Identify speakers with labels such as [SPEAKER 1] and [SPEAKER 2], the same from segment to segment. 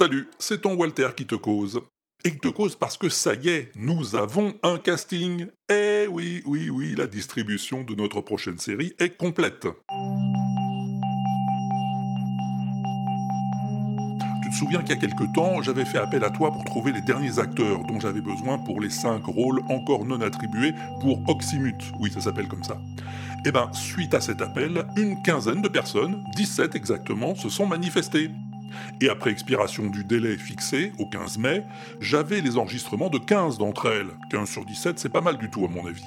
[SPEAKER 1] Salut, c'est ton Walter qui te cause. Et qui te cause parce que ça y est, nous avons un casting. Eh oui, oui, oui, la distribution de notre prochaine série est complète. Tu te souviens qu'il y a quelque temps, j'avais fait appel à toi pour trouver les derniers acteurs dont j'avais besoin pour les cinq rôles encore non attribués pour Oxymute. Oui, ça s'appelle comme ça. Eh ben, suite à cet appel, une quinzaine de personnes, 17 exactement, se sont manifestées. Et après expiration du délai fixé, au 15 mai, j'avais les enregistrements de 15 d'entre elles. 15 sur 17, c'est pas mal du tout à mon avis.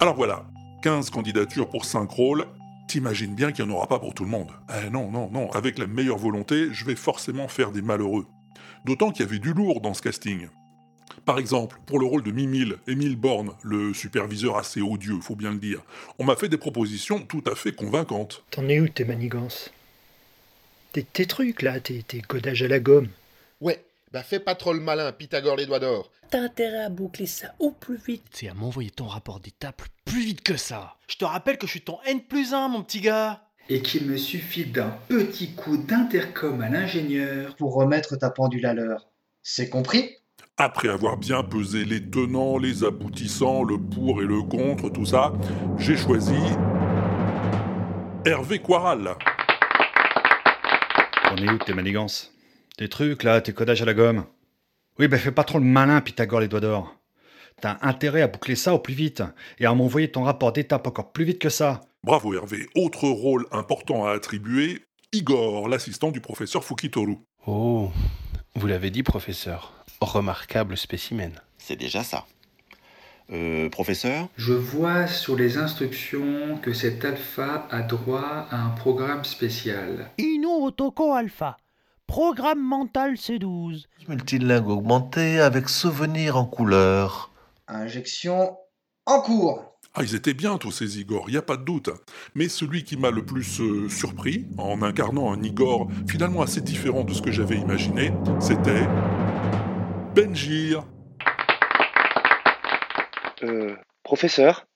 [SPEAKER 1] Alors voilà, 15 candidatures pour 5 rôles, t'imagines bien qu'il n'y en aura pas pour tout le monde. Eh non, non, non, avec la meilleure volonté, je vais forcément faire des malheureux. D'autant qu'il y avait du lourd dans ce casting. Par exemple, pour le rôle de Mimile, Émile Borne, le superviseur assez odieux, faut bien le dire, on m'a fait des propositions tout à fait convaincantes.
[SPEAKER 2] T'en es où tes manigances? Tes, tes trucs là, tes, tes codages à la gomme.
[SPEAKER 3] Ouais, bah fais pas trop le malin, Pythagore les doigts d'or.
[SPEAKER 4] T'as intérêt à boucler ça au plus vite.
[SPEAKER 5] C'est à m'envoyer ton rapport d'étape plus vite que ça. Je te rappelle que je suis ton N plus 1, mon petit gars.
[SPEAKER 6] Et qu'il me suffit d'un petit coup d'intercom à l'ingénieur.
[SPEAKER 7] pour remettre ta pendule à l'heure. C'est compris?
[SPEAKER 1] Après avoir bien pesé les tenants, les aboutissants, le pour et le contre, tout ça, j'ai choisi Hervé Quaral.
[SPEAKER 8] T'en es où tes manigances Tes trucs là, tes codages à la gomme Oui, ben fais pas trop le malin, Pythagore les doigts d'or. T'as intérêt à boucler ça au plus vite et à m'envoyer ton rapport d'étape encore plus vite que ça.
[SPEAKER 1] Bravo Hervé. Autre rôle important à attribuer, Igor, l'assistant du professeur Fukitoru.
[SPEAKER 9] Oh, vous l'avez dit, professeur. Remarquable spécimen.
[SPEAKER 10] C'est déjà ça. Euh, professeur
[SPEAKER 6] Je vois sur les instructions que cet alpha a droit à un programme spécial.
[SPEAKER 4] Inu Otoko Alpha. Programme mental C12.
[SPEAKER 11] Multilingue augmenté avec souvenir en couleur.
[SPEAKER 7] Injection en cours.
[SPEAKER 1] Ah, ils étaient bien tous ces Igor, y a pas de doute. Mais celui qui m'a le plus euh, surpris, en incarnant un Igor finalement assez différent de ce que j'avais imaginé, c'était Benjir.
[SPEAKER 12] Euh, professeur,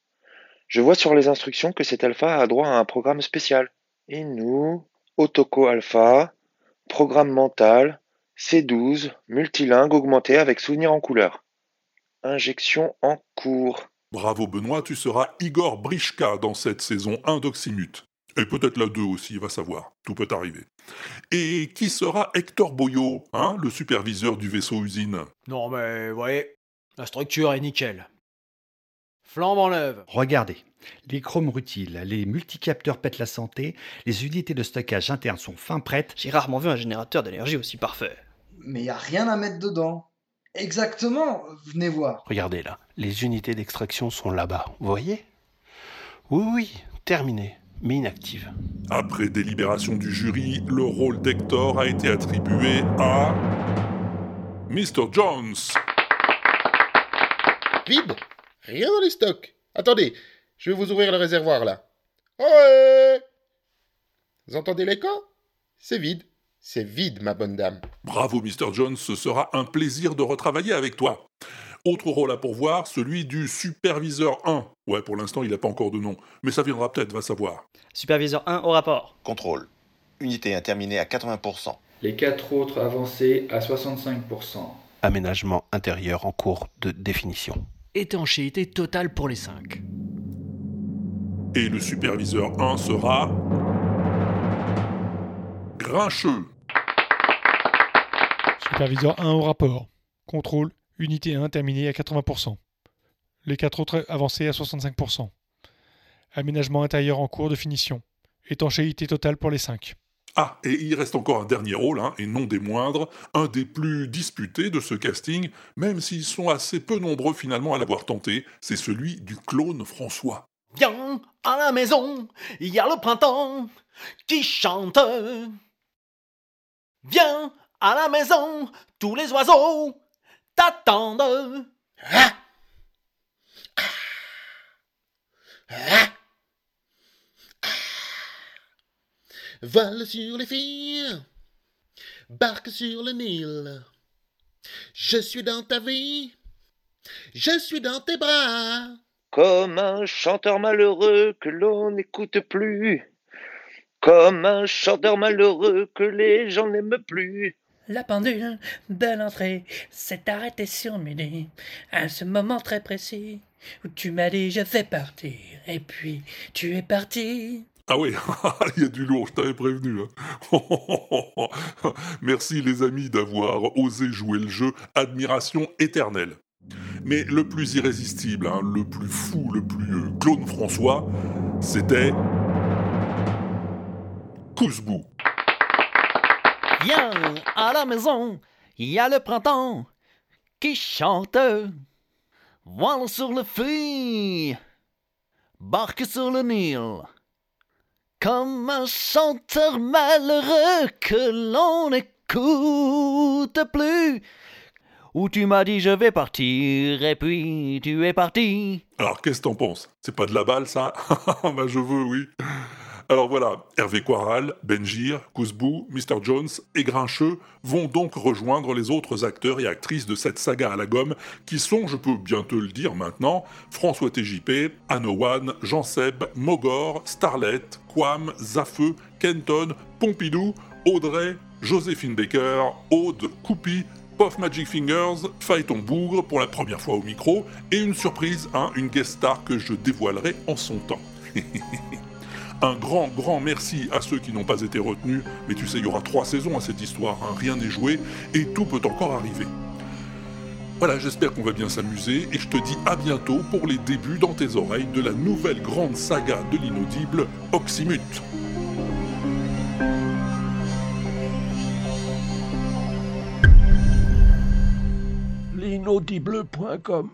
[SPEAKER 12] je vois sur les instructions que cet alpha a droit à un programme spécial. Et nous, Otoko Alpha, programme mental, C12, multilingue augmenté avec souvenir en couleur. Injection en cours.
[SPEAKER 1] Bravo Benoît, tu seras Igor Brichka dans cette saison 1 d'Oxymute. Et peut-être la 2 aussi, va savoir. Tout peut arriver. Et qui sera Hector Boyo, hein, le superviseur du vaisseau usine?
[SPEAKER 5] Non mais, voyez, la structure est nickel. Flambe en neuve.
[SPEAKER 8] Regardez, les chromes rutiles, les multicapteurs pètent la santé, les unités de stockage interne sont fin prêtes.
[SPEAKER 5] J'ai rarement vu un générateur d'énergie aussi parfait.
[SPEAKER 7] Mais y a rien à mettre dedans. Exactement, venez voir.
[SPEAKER 9] Regardez là, les unités d'extraction sont là-bas, vous voyez? Oui, oui, terminé, mais inactive.
[SPEAKER 1] Après délibération du jury, le rôle d'Hector a été attribué à. Mr. Jones.
[SPEAKER 3] Vide Rien dans les stocks. Attendez, je vais vous ouvrir le réservoir là. Ouais Vous entendez l'écho? C'est vide. C'est vide, ma bonne dame.
[SPEAKER 1] Bravo Mr. Jones, ce sera un plaisir de retravailler avec toi. Autre rôle à pourvoir, celui du superviseur 1. Ouais, pour l'instant, il n'a pas encore de nom, mais ça viendra peut-être, va savoir.
[SPEAKER 5] Superviseur 1 au rapport.
[SPEAKER 10] Contrôle. Unité interminée à 80%.
[SPEAKER 6] Les quatre autres avancés à 65%.
[SPEAKER 9] Aménagement intérieur en cours de définition.
[SPEAKER 5] Étanchéité totale pour les 5.
[SPEAKER 1] Et le superviseur 1 sera. Grincheux.
[SPEAKER 13] Superviseur 1 au rapport. Contrôle, unité 1 terminée à 80%. Les quatre autres avancés à 65%. Aménagement intérieur en cours de finition. Étanchéité totale pour les 5.
[SPEAKER 1] Ah, et il reste encore un dernier rôle, hein, et non des moindres, un des plus disputés de ce casting, même s'ils sont assez peu nombreux finalement à l'avoir tenté, c'est celui du clone François.
[SPEAKER 4] Viens à la maison, il y a le printemps qui chante. Viens à la maison, tous les oiseaux t'attendent.
[SPEAKER 3] Vole sur les filles, barque sur le Nil. Je suis dans ta vie, je suis dans tes bras.
[SPEAKER 12] Comme un chanteur malheureux que l'on n'écoute plus. Comme un chanteur malheureux que les gens n'aiment plus.
[SPEAKER 2] La pendule de l'entrée s'est arrêtée sur midi, à ce moment très précis où tu m'as dit je vais partir, et puis tu es parti.
[SPEAKER 1] Ah oui, il y a du lourd, je t'avais prévenu. hein. Merci les amis d'avoir osé jouer le jeu, admiration éternelle. Mais le plus irrésistible, hein, le plus fou, le plus euh, clone François, c'était... Cousbou.
[SPEAKER 4] Viens à la maison, il y a le printemps qui chante. Voile sur le feu, barque sur le Nil. Comme un chanteur malheureux que l'on n'écoute plus. Où tu m'as dit je vais partir et puis tu es parti.
[SPEAKER 1] Alors qu'est-ce que t'en penses? C'est pas de la balle ça? Bah je veux, oui. Alors voilà, Hervé Quaral, Benjir, Kouzbou, Mr. Jones et Grincheux vont donc rejoindre les autres acteurs et actrices de cette saga à la gomme qui sont, je peux bien te le dire maintenant, François TJP, Anowan, Jean Seb, Mogor, Starlet, Quam, Zafeu, Kenton, Pompidou, Audrey, Joséphine Baker, Aude, Coupi, Puff Magic Fingers, Phaéton Bougre pour la première fois au micro, et une surprise, hein, une guest star que je dévoilerai en son temps. Un grand, grand merci à ceux qui n'ont pas été retenus, mais tu sais, il y aura trois saisons à cette histoire, hein, rien n'est joué, et tout peut encore arriver. Voilà, j'espère qu'on va bien s'amuser, et je te dis à bientôt pour les débuts dans tes oreilles de la nouvelle grande saga de l'inaudible, Oxymute.
[SPEAKER 14] L'inaudible.com